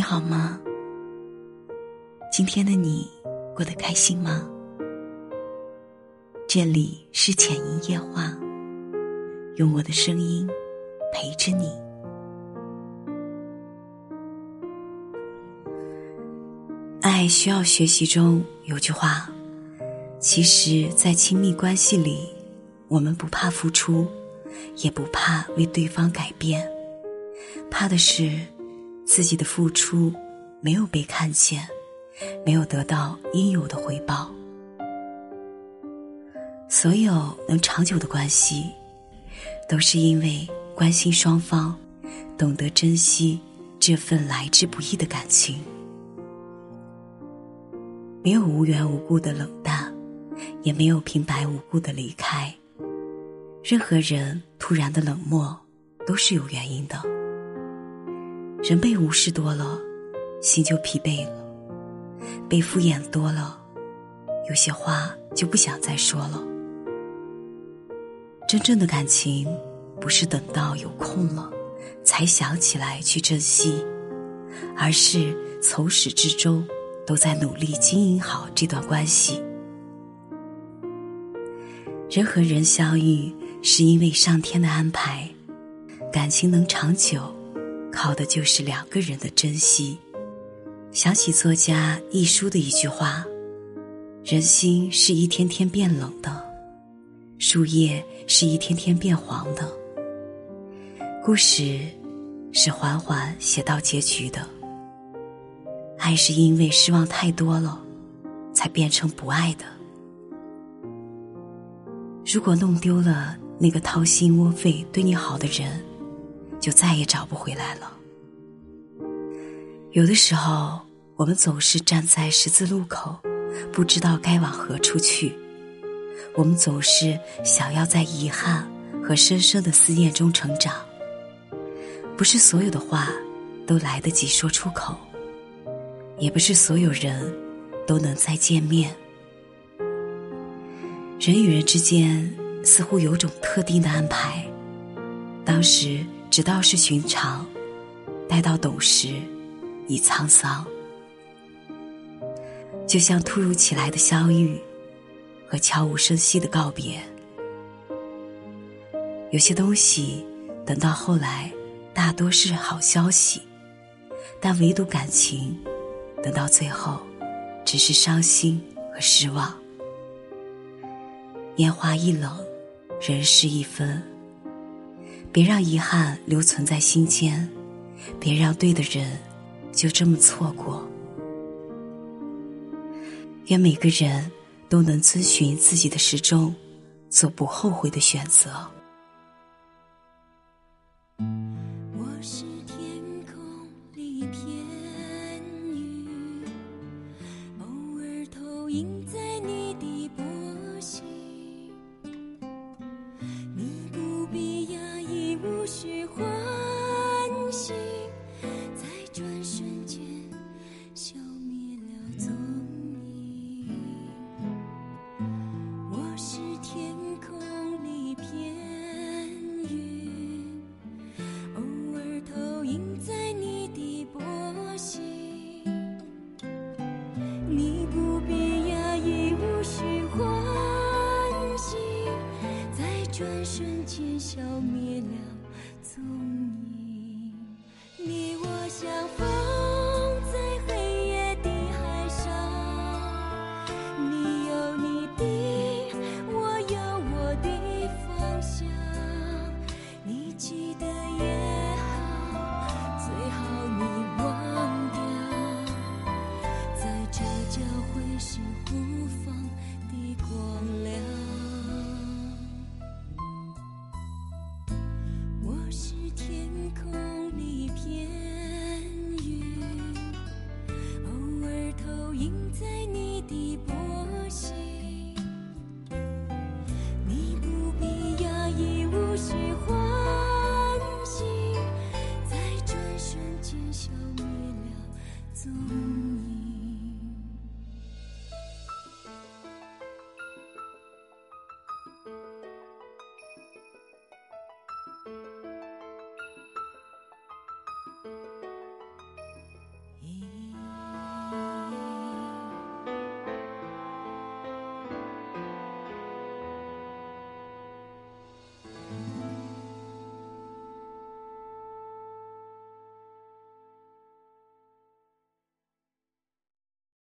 你好吗？今天的你过得开心吗？这里是浅音夜话，用我的声音陪着你。爱需要学习中有句话，其实，在亲密关系里，我们不怕付出，也不怕为对方改变，怕的是自己的付出没有被看见，没有得到应有的回报。所有能长久的关系，都是因为关心双方，懂得珍惜这份来之不易的感情。没有无缘无故的冷淡，也没有平白无故的离开。任何人突然的冷漠，都是有原因的。人被无视多了，心就疲惫了；被敷衍多了，有些话就不想再说了。真正的感情，不是等到有空了，才想起来去珍惜，而是从始至终。都在努力经营好这段关系。人和人相遇是因为上天的安排，感情能长久，靠的就是两个人的珍惜。想起作家亦舒的一句话：“人心是一天天变冷的，树叶是一天天变黄的，故事是缓缓写到结局的。”爱是因为失望太多了，才变成不爱的。如果弄丢了那个掏心窝肺对你好的人，就再也找不回来了。有的时候，我们总是站在十字路口，不知道该往何处去。我们总是想要在遗憾和深深的思念中成长。不是所有的话都来得及说出口。也不是所有人都能再见面。人与人之间似乎有种特定的安排，当时只道是寻常，待到懂时已沧桑。就像突如其来的相遇和悄无声息的告别。有些东西等到后来大多是好消息，但唯独感情。等到最后，只是伤心和失望。烟花易冷，人事易分。别让遗憾留存在心间，别让对的人就这么错过。愿每个人都能遵循自己的时钟，做不后悔的选择。心湖放的光亮。